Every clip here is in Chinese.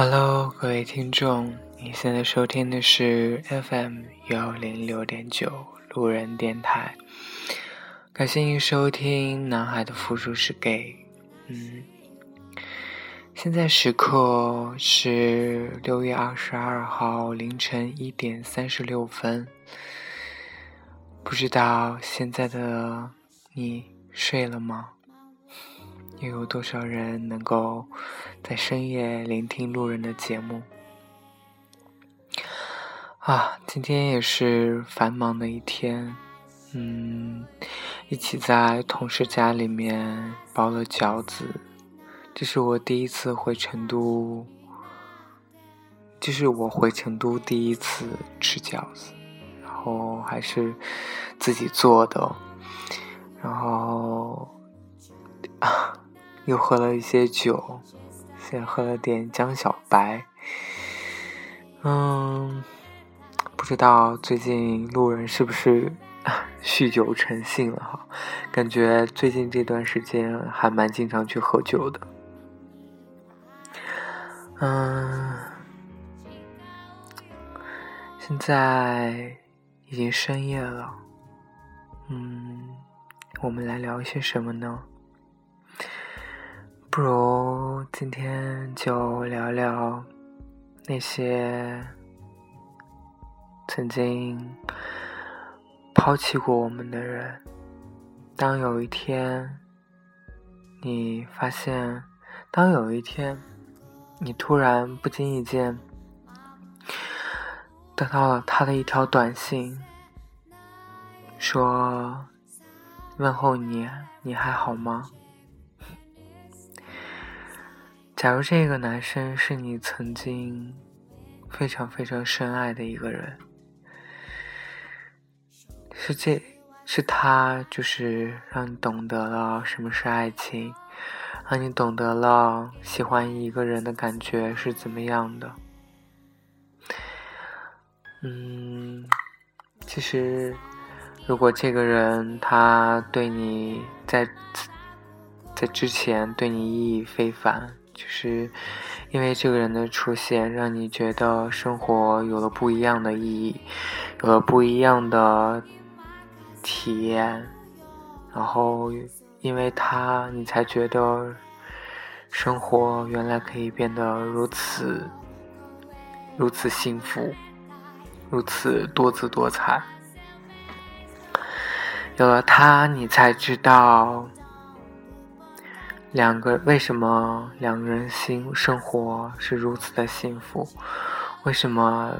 Hello，各位听众，你现在收听的是 FM 幺零六点九路人电台。感谢您收听《男孩的复数是 gay》。嗯，现在时刻是六月二十二号凌晨一点三十六分。不知道现在的你睡了吗？又有多少人能够在深夜聆听路人的节目？啊，今天也是繁忙的一天，嗯，一起在同事家里面包了饺子，这是我第一次回成都，这是我回成都第一次吃饺子，然后还是自己做的，然后啊。又喝了一些酒，先喝了点江小白。嗯，不知道最近路人是不是 酗酒成性了哈？感觉最近这段时间还蛮经常去喝酒的。嗯，现在已经深夜了。嗯，我们来聊一些什么呢？不如今天就聊聊那些曾经抛弃过我们的人。当有一天你发现，当有一天你突然不经意间得到了他的一条短信，说问候你，你还好吗？假如这个男生是你曾经非常非常深爱的一个人，是这，是他，就是让你懂得了什么是爱情，让你懂得了喜欢一个人的感觉是怎么样的。嗯，其实，如果这个人他对你在在之前对你意义非凡。就是因为这个人的出现，让你觉得生活有了不一样的意义，有了不一样的体验，然后因为他，你才觉得生活原来可以变得如此如此幸福，如此多姿多彩。有了他，你才知道。两个为什么两个人心生活是如此的幸福？为什么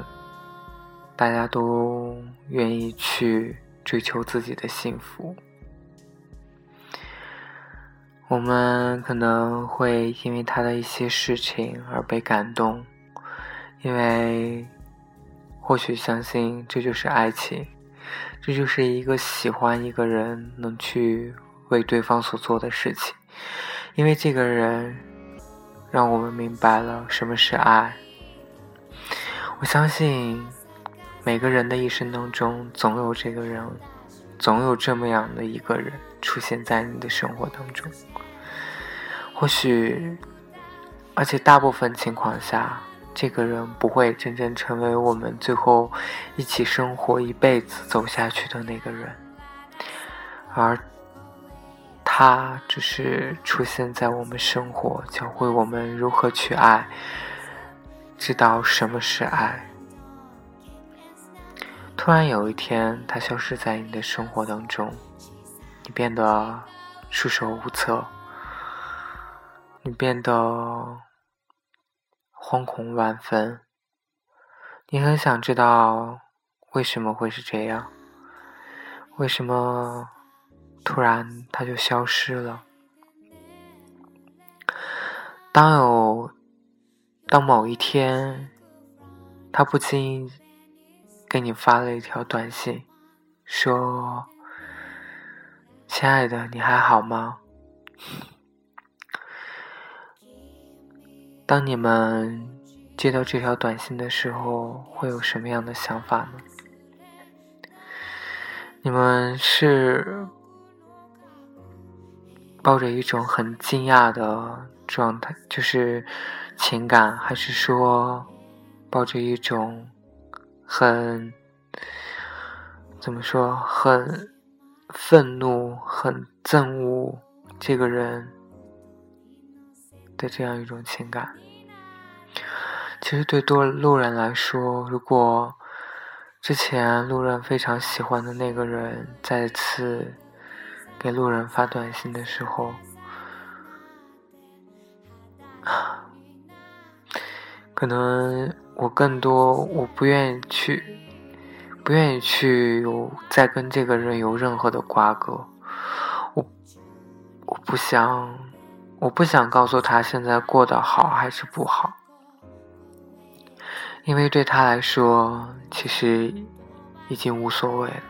大家都愿意去追求自己的幸福？我们可能会因为他的一些事情而被感动，因为或许相信这就是爱情，这就是一个喜欢一个人能去为对方所做的事情。因为这个人，让我们明白了什么是爱。我相信，每个人的一生当中，总有这个人，总有这么样的一个人出现在你的生活当中。或许，而且大部分情况下，这个人不会真正成为我们最后一起生活一辈子走下去的那个人，而。他只是出现在我们生活，教会我们如何去爱，知道什么是爱。突然有一天，他消失在你的生活当中，你变得束手无策，你变得惶恐万分，你很想知道为什么会是这样，为什么？突然，他就消失了。当有，当某一天，他不经意给你发了一条短信，说：“亲爱的，你还好吗？”当你们接到这条短信的时候，会有什么样的想法呢？你们是？抱着一种很惊讶的状态，就是情感，还是说抱着一种很怎么说很愤怒、很憎恶这个人的这样一种情感？其实对多路人来说，如果之前路人非常喜欢的那个人再次给路人发短信的时候，可能我更多我不愿意去，不愿意去有再跟这个人有任何的瓜葛，我我不想，我不想告诉他现在过得好还是不好。因为对他来说，其实已经无所谓了。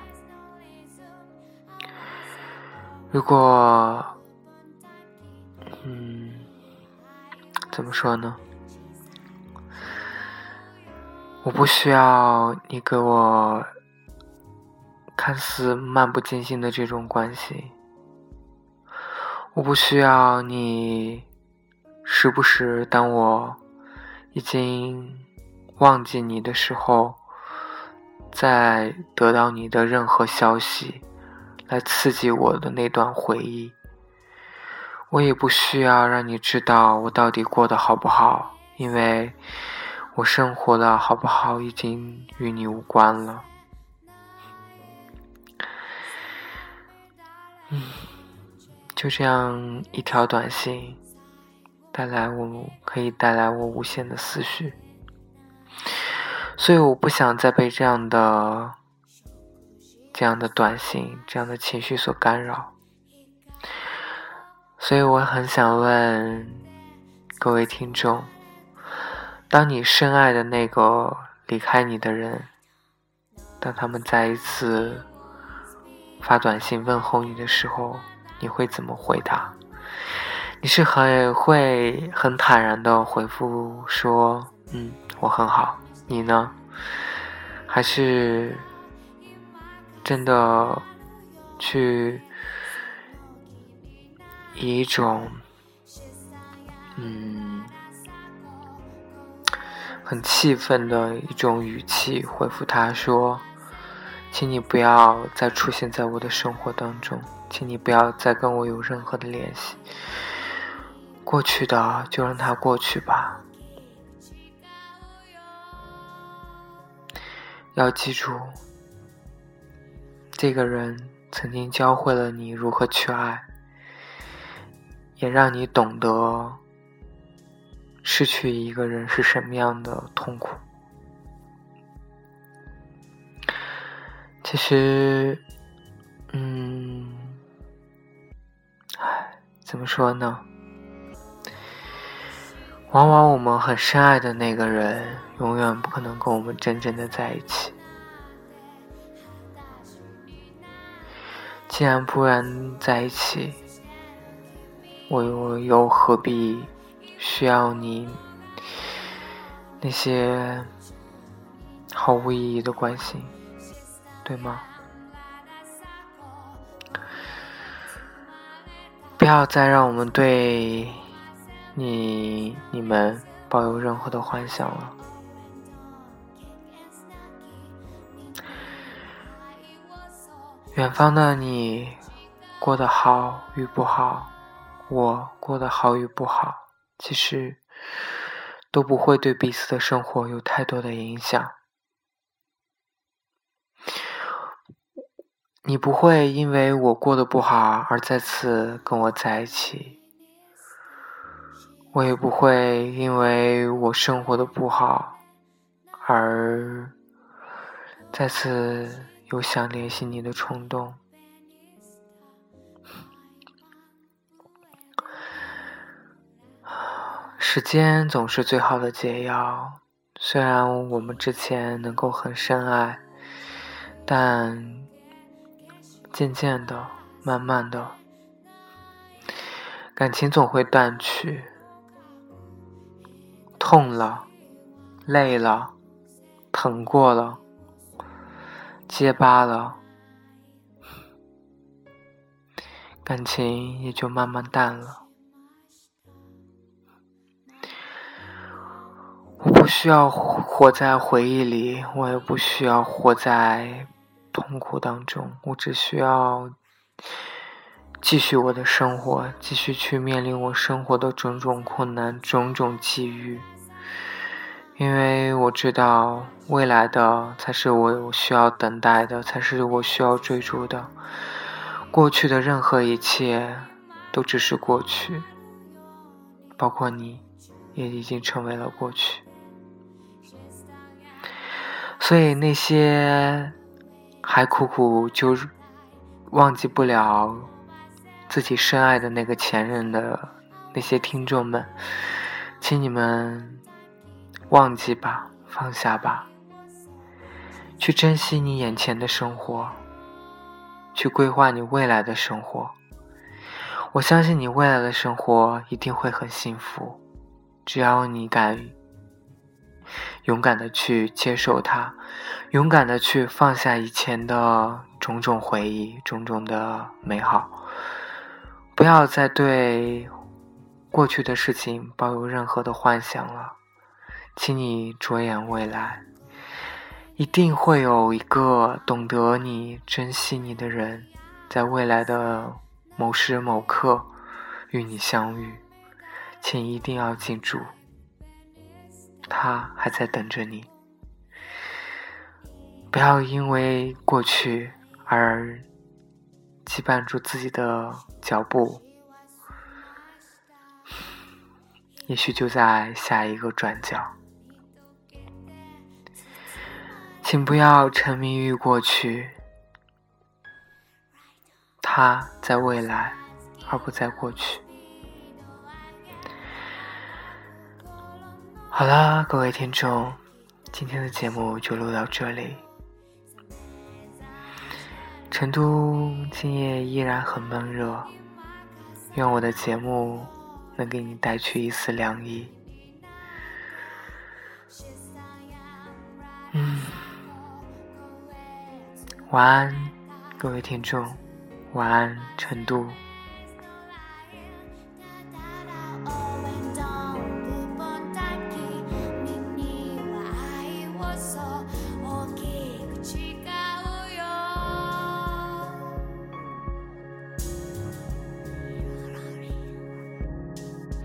如果，嗯，怎么说呢？我不需要你给我看似漫不经心的这种关系，我不需要你时不时当我已经。忘记你的时候，再得到你的任何消息，来刺激我的那段回忆。我也不需要让你知道我到底过得好不好，因为我生活的好不好已经与你无关了。嗯，就这样一条短信，带来我可以带来我无限的思绪。所以我不想再被这样的、这样的短信、这样的情绪所干扰。所以我很想问各位听众：当你深爱的那个离开你的人，当他们再一次发短信问候你的时候，你会怎么回答？你是很会很坦然的回复说：“嗯，我很好。”你呢？还是真的去以一种嗯很气愤的一种语气回复他说：“请你不要再出现在我的生活当中，请你不要再跟我有任何的联系。过去的就让它过去吧。”要记住，这个人曾经教会了你如何去爱，也让你懂得失去一个人是什么样的痛苦。其实，嗯，唉，怎么说呢？往往我们很深爱的那个人，永远不可能跟我们真正的在一起。既然不然在一起，我又又何必需要你那些毫无意义的关心，对吗？不要再让我们对。你你们抱有任何的幻想了？远方的你过得好与不好，我过得好与不好，其实都不会对彼此的生活有太多的影响。你不会因为我过得不好而再次跟我在一起。我也不会因为我生活的不好而再次有想联系你的冲动。时间总是最好的解药，虽然我们之前能够很深爱，但渐渐的、慢慢的，感情总会淡去。痛了，累了，疼过了，结疤了，感情也就慢慢淡了。我不需要活在回忆里，我也不需要活在痛苦当中，我只需要继续我的生活，继续去面临我生活的种种困难、种种际遇。因为我知道，未来的才是我需要等待的，才是我需要追逐的。过去的任何一切，都只是过去，包括你，也已经成为了过去。所以那些还苦苦就忘记不了自己深爱的那个前任的那些听众们，请你们忘记吧，放下吧，去珍惜你眼前的生活，去规划你未来的生活。我相信你未来的生活一定会很幸福，只要你敢。勇敢的去接受它，勇敢的去放下以前的种种回忆、种种的美好，不要再对过去的事情抱有任何的幻想了。请你着眼未来，一定会有一个懂得你、珍惜你的人，在未来的某时某刻与你相遇，请一定要记住。他还在等着你，不要因为过去而羁绊住自己的脚步，也许就在下一个转角。请不要沉迷于过去，他在未来，而不在过去。好啦，各位听众，今天的节目就录到这里。成都今夜依然很闷热，愿我的节目能给你带去一丝凉意。晚安，各位听众，晚安，成都。